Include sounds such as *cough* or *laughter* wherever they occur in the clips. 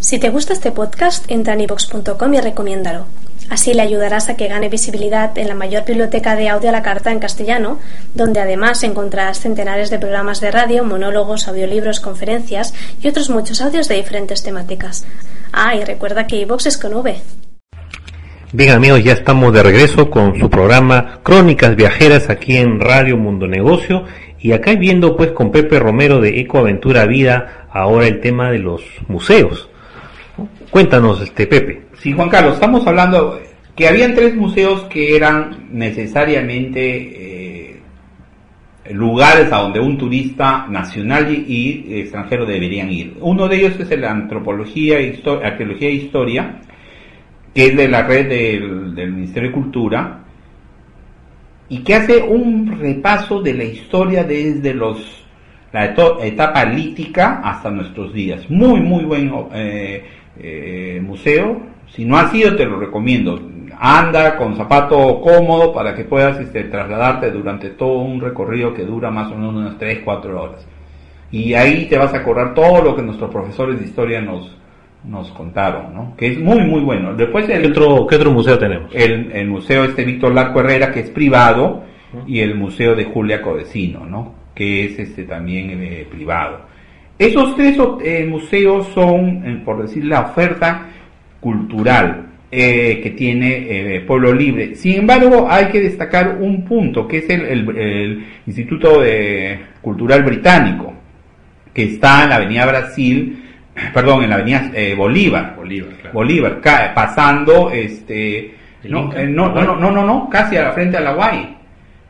Si te gusta este podcast, entra en ivox.com y recomiéndalo. Así le ayudarás a que gane visibilidad en la mayor biblioteca de audio a la carta en castellano, donde además encontrarás centenares de programas de radio, monólogos, audiolibros, conferencias y otros muchos audios de diferentes temáticas. Ah, y recuerda que iVox es con V. Bien amigos, ya estamos de regreso con su programa Crónicas Viajeras aquí en Radio Mundo Negocio y acá viendo pues con Pepe Romero de Ecoaventura Vida ahora el tema de los museos. Cuéntanos este Pepe. Sí, Juan Carlos, estamos hablando que habían tres museos que eran necesariamente eh, lugares a donde un turista nacional y extranjero deberían ir. Uno de ellos es el Antropología, Arqueología e Historia, que es de la red del, del Ministerio de Cultura, y que hace un repaso de la historia desde los la etapa lítica hasta nuestros días. Muy, muy buen eh, eh, museo. Si no has ido, te lo recomiendo. Anda con zapato cómodo para que puedas este, trasladarte durante todo un recorrido que dura más o menos unas 3, 4 horas. Y ahí te vas a acordar todo lo que nuestros profesores de historia nos, nos contaron, ¿no? Que es muy, muy bueno. Después el, ¿Qué, otro, ¿Qué otro museo tenemos? El, el museo este Víctor Larco Herrera, que es privado, y el museo de Julia Codecino, ¿no? Que es este también eh, privado. Esos tres eh, museos son, eh, por decir, la oferta cultural eh, que tiene Pueblo Libre. Sin embargo, hay que destacar un punto, que es el, el, el Instituto de Cultural Británico, que está en la Avenida Brasil, *clears throat* perdón, en la Avenida Bolívar, Bolívar, claro. Bolívar, pasando, este, no, no, no, no, no, no, casi a la frente a la Guay.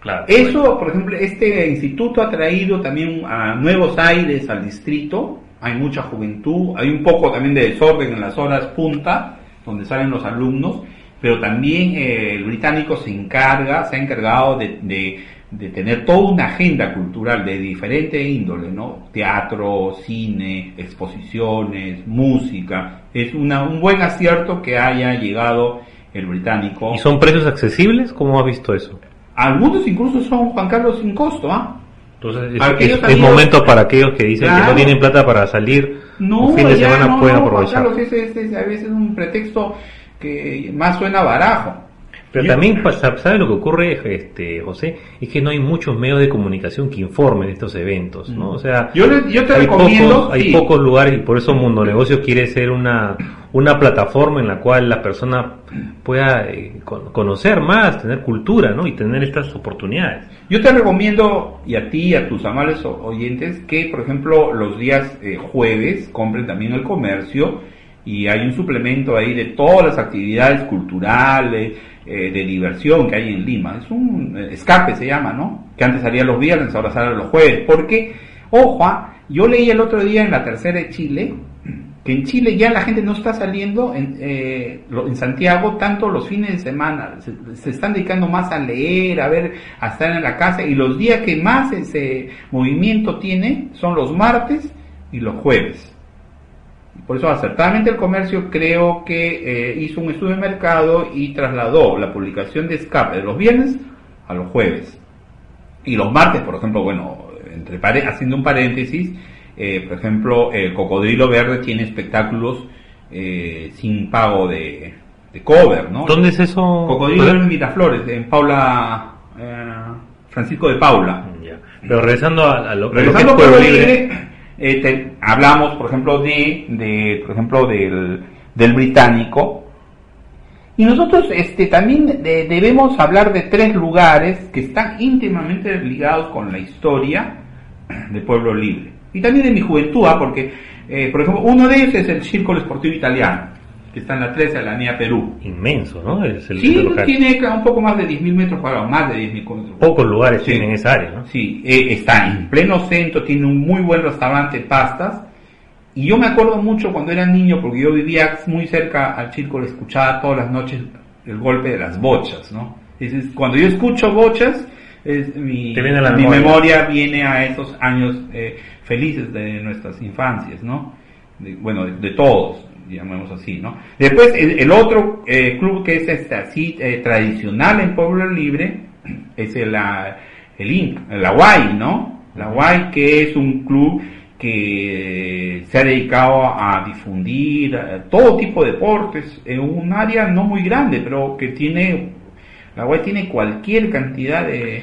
Claro, Eso, por ejemplo, este instituto ha traído también a nuevos aires al distrito, hay mucha juventud, hay un poco también de desorden en las horas punta, donde salen los alumnos, pero también eh, el británico se encarga, se ha encargado de, de, de, tener toda una agenda cultural de diferente índole, ¿no? Teatro, cine, exposiciones, música. Es una, un buen acierto que haya llegado el británico. ¿Y son precios accesibles? ¿Cómo has visto eso? Algunos incluso son Juan Carlos sin costo, ¿ah? Entonces es, es, es, momento para aquellos que dicen claro. que no tienen plata para salir no, un fin de semana no, pueden no, aprovechar. Juan Carlos, ese, ese, a veces es un pretexto que más suena barajo. Pero Yo, también, ¿sabes lo que ocurre, este, José? Es que no hay muchos medios de comunicación que informen de estos eventos, ¿no? O sea, yo, le, yo te hay, recomiendo, pocos, hay pocos lugares y por eso Mundo Negocios quiere ser una, una plataforma en la cual la persona pueda eh, conocer más, tener cultura, ¿no? Y tener estas oportunidades. Yo te recomiendo, y a ti a tus amables oyentes, que, por ejemplo, los días eh, jueves compren también el comercio y hay un suplemento ahí de todas las actividades culturales, eh, de diversión que hay en Lima. Es un eh, escape, se llama, ¿no? Que antes salía los viernes, ahora sale los jueves. Porque, ojo, ah, yo leí el otro día en la tercera de Chile, que en Chile ya la gente no está saliendo en, eh, en Santiago tanto los fines de semana, se, están dedicando más a leer, a ver, a estar en la casa y los días que más ese movimiento tiene son los martes y los jueves. Por eso acertadamente el comercio creo que eh, hizo un estudio de mercado y trasladó la publicación de escape de los viernes a los jueves. Y los martes, por ejemplo, bueno, entre haciendo un paréntesis, eh, por ejemplo, el Cocodrilo Verde tiene espectáculos eh, sin pago de, de, cover, ¿no? ¿Dónde es eso? Cocodrilo Verde en Miraflores, en Paula, eh, Francisco de Paula. Ya. Pero regresando a, a lo, regresando que es Pueblo Libre, libre eh, te, hablamos, por ejemplo, de, de por ejemplo, del, del británico. Y nosotros este, también de, debemos hablar de tres lugares que están íntimamente ligados con la historia de Pueblo Libre. Y también de mi juventud, ¿ah? porque, eh, por ejemplo, uno de ellos es el Círculo Esportivo Italiano, que está en la 13 de la Avenida Perú. Inmenso, ¿no? Es el, sí, el tiene un poco más de 10.000 metros cuadrados, más de 10.000 metros Pocos lugares sí. tienen esa área, ¿no? Sí, eh, está en pleno centro, tiene un muy buen restaurante pastas Y yo me acuerdo mucho cuando era niño, porque yo vivía muy cerca al le escuchaba todas las noches el golpe de las bochas, ¿no? Es, cuando yo escucho bochas, es, mi, mi memoria. viene a esos años eh, felices de nuestras infancias, ¿no? bueno, de, todos, llamemos así, ¿no? Después, el, otro eh, club que es este, así eh, tradicional en Pueblo Libre *clears throat* es el, la, el INC, la UAI, ¿no? La UAI que es un club que se ha dedicado a difundir eh, todo tipo de deportes en un área no muy grande, pero que tiene la UAI tiene cualquier cantidad de,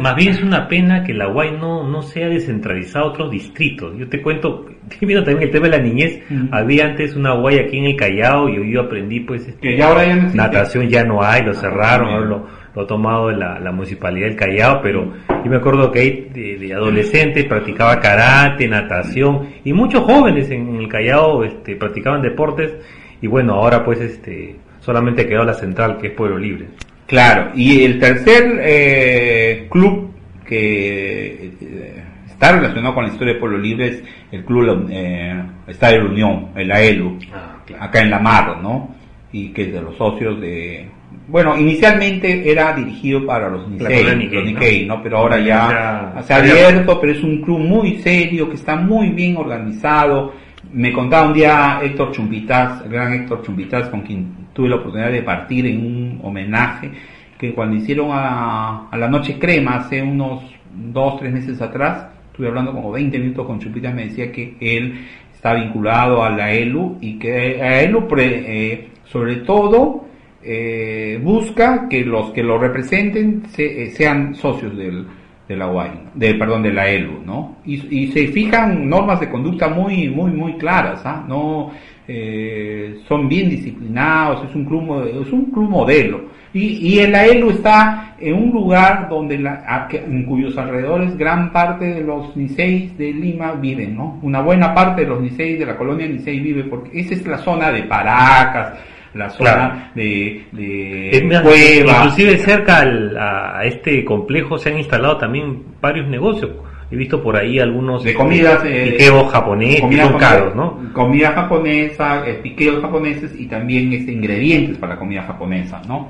Más bien es una pena que la UAI no, no sea descentralizado a otros distritos. Yo te cuento, *laughs* viendo también el tema de la niñez, había antes una UAI aquí en el Callao y yo aprendí pues este, ya ahora natación ya no hay, lo ah, cerraron, lo, lo, ha tomado la, la, municipalidad del Callao, pero yo me acuerdo que ahí de, de adolescentes practicaba karate, natación y muchos jóvenes en, el Callao este, practicaban deportes y bueno, ahora pues este solamente quedó la central que es Pueblo Libre. Claro, y el tercer eh, club que eh, está relacionado con la historia de Pueblo Libre es el club eh, Estadio de la Unión, el AELU, ah, acá en La Mar, ¿no? Y que es de los socios de... Bueno, inicialmente era dirigido para los Nikkei, ¿no? Pero ahora ya, ya se ha abierto, pero es un club muy serio, que está muy bien organizado. Me contaba un día Héctor Chumpitas, el gran Héctor Chumpitas, con quien tuve la oportunidad de partir en un homenaje que cuando hicieron a, la Noche Crema hace unos dos, tres meses atrás, estuve hablando como 20 minutos con Chupitas, me decía que él está vinculado a la ELU y que a ELU eh, sobre todo eh, busca que los que lo representen eh, sean socios del, de la UAI, de, perdón, de la ELU, ¿no? Y, se fijan normas de conducta muy, muy, muy claras, ¿ah? No, eh, son bien disciplinados, es un club, modelo. Y, y el AELU está en un lugar donde la, en cuyos alrededores gran parte de los Niceis de Lima viven, ¿no? Una buena parte de los Niceis de la colonia Nicei vive porque esa es la zona de Paracas, la zona de, de Cueva. Inclusive cerca a este complejo se han instalado también varios negocios He visto por ahí algunos de comidas eh, piqueos japoneses, comida son caros, ¿no? Comida japonesa, eh, piqueos japoneses y también este, ingredientes para la comida japonesa, ¿no?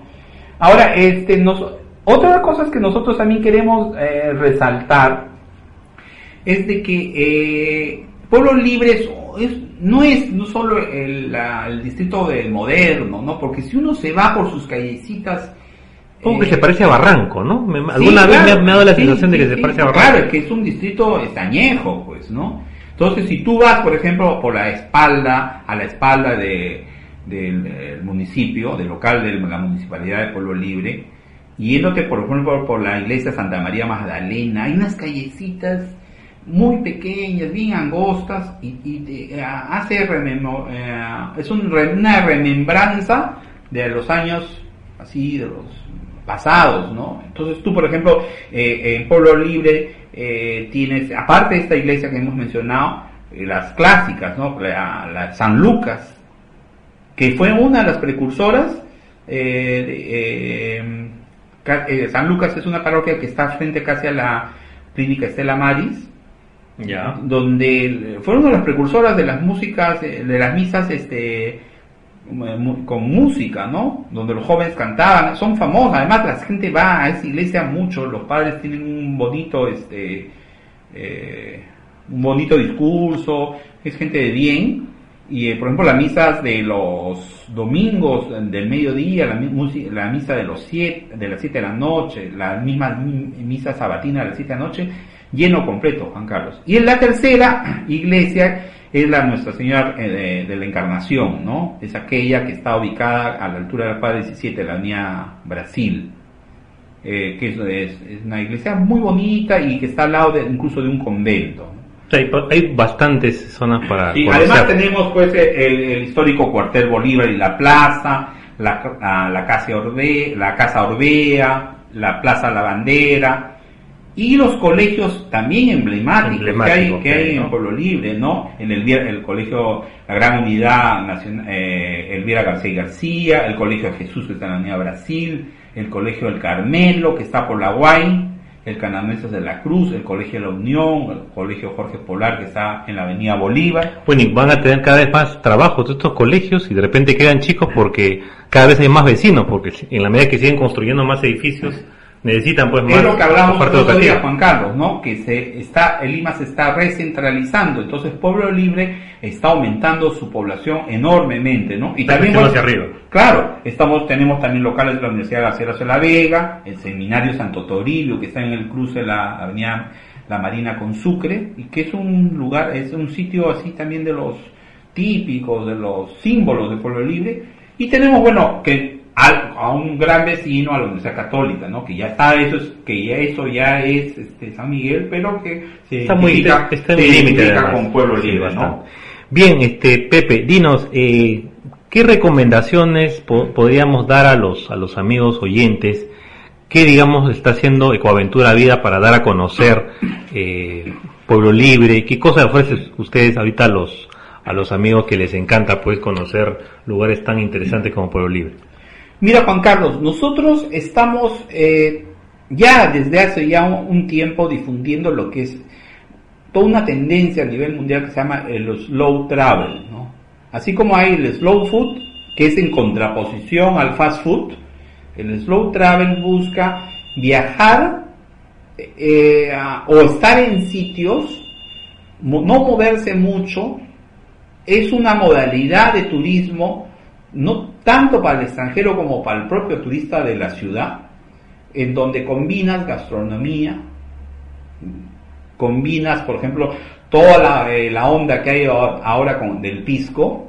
Ahora, este, nos, otra cosa que nosotros también queremos eh, resaltar es de que eh, Pueblo Libre es, no es no solo el, el distrito del moderno, ¿no? Porque si uno se va por sus callecitas como que se parece a Barranco, ¿no? alguna vez me, ha, dado la sensación de que se parece a Barranco. Claro, es que es un distrito estañejo, pues, ¿no? Entonces, si tú vas, por ejemplo, por la espalda, a la espalda de, del municipio, del local de la Municipalidad de Pueblo Libre, yéndote, por ejemplo, por la iglesia Santa María Magdalena, hay unas callecitas muy pequeñas, bien angostas, y, y eh, hace eh, es una remembranza de los años así, de los pasados, ¿no? Entonces tú, por ejemplo, eh, en Pueblo Libre eh, tienes, aparte de esta iglesia que hemos mencionado, eh, las clásicas, ¿no? La, San Lucas, que fue una de las precursoras. San Lucas es una parroquia que está frente casi a la clínica Estela Maris, ya. donde fue una de las precursoras de las músicas, de las misas, este con música, ¿no? Donde los jóvenes cantaban, son famosas, además la gente va a esa iglesia mucho, los padres tienen un bonito, este, eh, un bonito discurso, es gente de bien, y eh, por ejemplo las misas de los domingos del mediodía, la, misa de los siete, de las 7 de la noche, la misma misa sabatina de las 7 de la noche, lleno completo, Juan Carlos. Y en la tercera iglesia, es la Nuestra Señora eh, de, la Encarnación, ¿no? Es aquella que está ubicada a la altura de la Paz 17, la Avenida Brasil, eh, que es, una iglesia muy bonita y que está al lado de, incluso de un convento. Hay, bastantes zonas para... Sí, además tenemos pues el, histórico cuartel Bolívar y la plaza, la, la, casa, Orbe, la casa Orbea, la plaza La Bandera, y los colegios también emblemáticos que hay, que hay en Pueblo Libre, ¿no? En el, el colegio, la Gran Unidad Nacional, eh, Elvira García y García, el colegio Jesús que está en la Unidad Brasil, el colegio del Carmelo que está por la Guay, el Canameses de la Cruz, el Colegio de la Unión, el Colegio Jorge Polar que está en la Avenida Bolívar. Bueno, y van a tener cada vez más trabajo de estos colegios y de repente quedan chicos porque cada vez hay más vecinos, porque en la medida que siguen construyendo más edificios, necesitan pues más es lo que hablamos el otro día. Juan Carlos, ¿no? Que se está, el Lima se está recentralizando, entonces Pueblo Libre está aumentando su población enormemente, ¿no? Y Está también hacia arriba. Claro, estamos, tenemos también locales de la Universidad García de la Vega, el Seminario Santo Toribio, que está en el cruce de la Avenida La Marina con Sucre, y que es un lugar, es un sitio así también de los típicos, de los símbolos de Pueblo Libre, y tenemos, bueno, que al- a un gran vecino, a la Universidad Católica, ¿no? Que ya está, eso es, que ya eso ya es este, San Miguel, pero que se Está muy está límite con Pueblo Libre. ¿no? Bien, este Pepe, dinos, eh, ¿qué recomendaciones po- podríamos dar a los a los amigos oyentes? ¿Qué, digamos, está haciendo Ecoaventura Vida para dar a conocer eh, Pueblo Libre? ¿Qué cosas ofrecen ustedes ahorita a los a los amigos que les encanta pues conocer lugares tan interesantes como Pueblo Libre? Mira Juan Carlos, nosotros estamos eh, ya desde hace ya un, tiempo difundiendo lo que es toda una tendencia a nivel mundial que se llama el slow travel, ¿no? Así como hay el slow food, que es en contraposición al fast food, el slow travel busca viajar eh, o estar en sitios, no moverse mucho, es una modalidad de turismo no tanto para el extranjero como para el propio turista de la ciudad, en donde combinas gastronomía, combinas, por ejemplo, toda la, eh, la onda que hay ahora con, del pisco,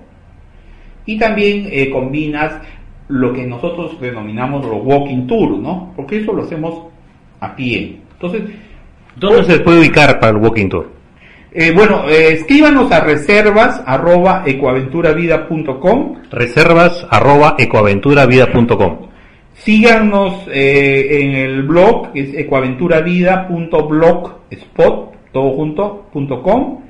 y también eh, combinas lo que nosotros denominamos los walking tours, ¿no? Porque eso lo hacemos a pie. Entonces, ¿Dónde se puede ubicar para el Walking Tour? Eh, bueno, eh, escríbanos a reservas arroba ecoaventuravida.com Reservas arroba ecoaventuravida.com. Síganos eh, en el blog, que es ecoaventuravida.blogspot, todo junto, punto com.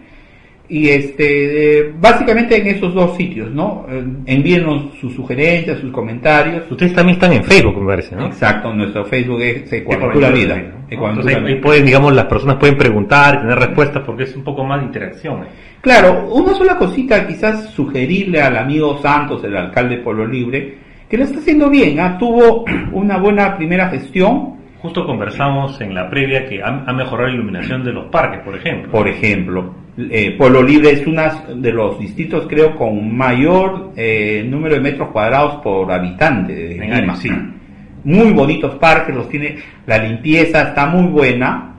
Y este, eh, básicamente en esos dos sitios, ¿no? Eh, envíenos sus sugerencias, sus comentarios. Ustedes también están en Facebook, me parece, ¿no? Exacto, nuestro Facebook es Ecoaventura Vida. Entonces Ecoaventura ahí, ahí Vida. pueden, digamos, las personas pueden preguntar, tener respuestas porque es un poco más de interacción. ¿eh? Claro, una sola cosita quizás sugerirle al amigo Santos, el alcalde de Pueblo Libre, que lo está haciendo bien, ¿ah? tuvo *clears throat* una buena primera gestión, Justo conversamos en la previa que ha mejorado la iluminación de los parques, por ejemplo. Por ejemplo, eh, Pueblo Libre es uno de los distritos, creo, con mayor eh, número de metros cuadrados por habitante de Lima. sí. Muy bonitos parques, los tiene, la limpieza está muy buena,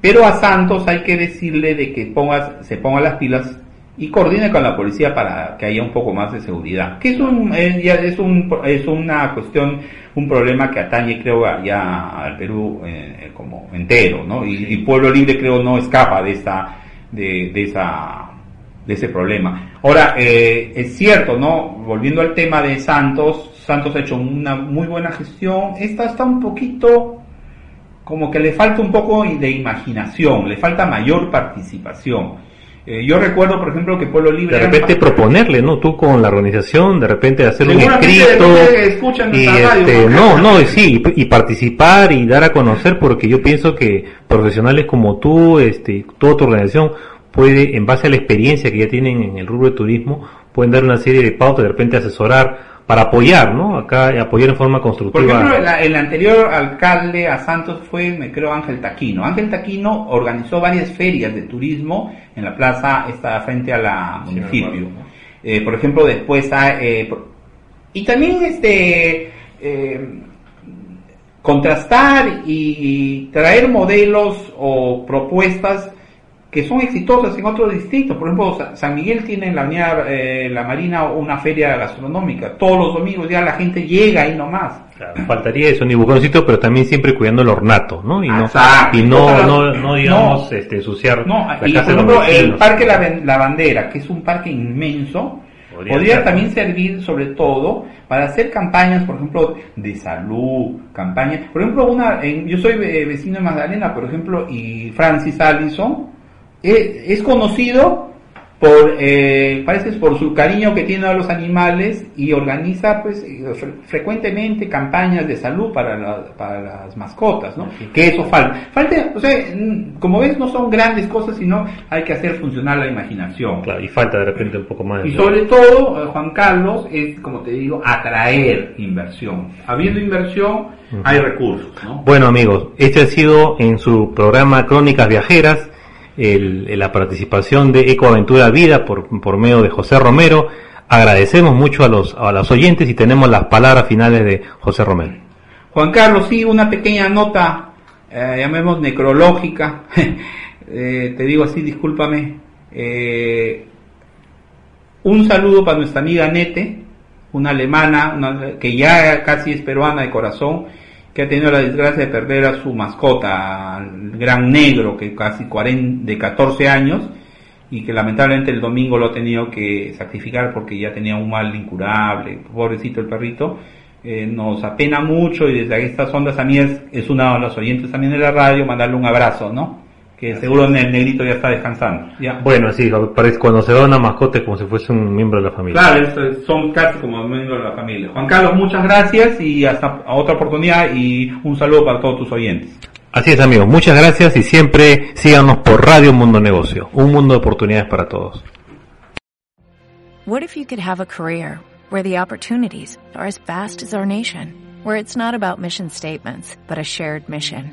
pero a Santos hay que decirle de que pongas, se ponga las pilas y coordine con la policía para que haya un poco más de seguridad. Que es un, ya es un, es una cuestión, un problema que atañe, creo, a- ya al Perú eh, como entero, ¿no? Y, y Pueblo Libre, creo, no escapa de esa, de, de esa, de ese problema. Ahora, eh, es cierto, ¿no? Volviendo al tema de Santos, Santos ha hecho una muy buena gestión. Esta está un poquito como que le falta un poco de imaginación, le falta mayor participación. Eh, yo recuerdo, por ejemplo, que Pueblo Libre... De era- repente proponerle, ¿no? Tú con la organización, de repente hacer un escrito. escuchan Y nuestra radio, este, ¿no? no, *laughs* no, y sí, y, y participar y dar a conocer, porque yo pienso que profesionales como tú, este, toda tu organización, puede, en base a la experiencia que ya tienen en el rubro de turismo, pueden dar una serie de pautas, de repente asesorar para apoyar, ¿no? Acá apoyar en forma Por constructiva. ejemplo, el, el anterior alcalde a Santos fue, me creo, Ángel Taquino. Ángel Taquino organizó varias ferias de turismo en la plaza esta frente a la Sí, municipio. Eh, por ejemplo, después eh, por- y también este eh, contrastar y traer modelos o propuestas que son exitosas en otros distritos. Por ejemplo, Sa- San Miguel tiene en la avenida eh, La Marina una feria gastronómica. Todos los domingos ya la gente llega ahí nomás. Claro, faltaría eso, ni buscar un sitio, pero también siempre cuidando el ornato, ¿no? Y no, Exacto. y no, Otra- no, no digamos, no. este, ensuciar No, la y casa por de ejemplo, el. Parque la, La Bandera, que es un parque inmenso, Podría también servir sobre todo para hacer campañas, por ejemplo, de salud, campañas. Por ejemplo, una, en- yo soy eh, vecino de Magdalena, por ejemplo, y Francis Allison es conocido por, eh, parece por su cariño que tiene a los animales y organiza pues eh, fre- frecuentemente campañas de salud para, la- para las mascotas, ¿no? Que eso falta. Falta, o sea, como ves, no son grandes cosas, sino hay que hacer funcionar la imaginación. Claro, y falta de repente un poco más. Y sobre todo, eh, Juan Carlos, es, como te digo, atraer inversión. Habiendo inversión, hay recursos, ¿no? Bueno amigos, este ha sido en su programa Crónicas Viajeras, la participación de Ecoaventura Vida por, por medio de José Romero. Agradecemos mucho a los, a los oyentes y tenemos las palabras finales de José Romero. Juan Carlos, sí, una pequeña nota, eh, llamemos necrológica, *laughs* Eh, te digo así, discúlpame. Eh, un saludo para nuestra amiga Nete, una alemana, que ya casi es peruana de corazón, que ha tenido la desgracia de perder a su mascota, al gran negro, que casi 40, de 14 años, y que lamentablemente el domingo lo ha tenido que sacrificar porque ya tenía un mal incurable, pobrecito el perrito. Eh, nos apena mucho y desde estas ondas amigas es una de los oyentes también de la radio, mandarle un abrazo, ¿no? Que seguro el negrito ya está descansando. Ya. Bueno, sí, parece cuando se da una mascota es como si fuese un miembro de la familia. Claro, es- son casi como miembros de la familia. Juan Carlos, muchas gracias y hasta otra oportunidad y un saludo para todos tus oyentes. Así es amigos, muchas gracias y siempre síganos por Radio Mundo Negocio, un mundo de oportunidades para todos. What if you could have a career where the opportunities are as vast as our nation, where it's not about mission statements, but a shared mission?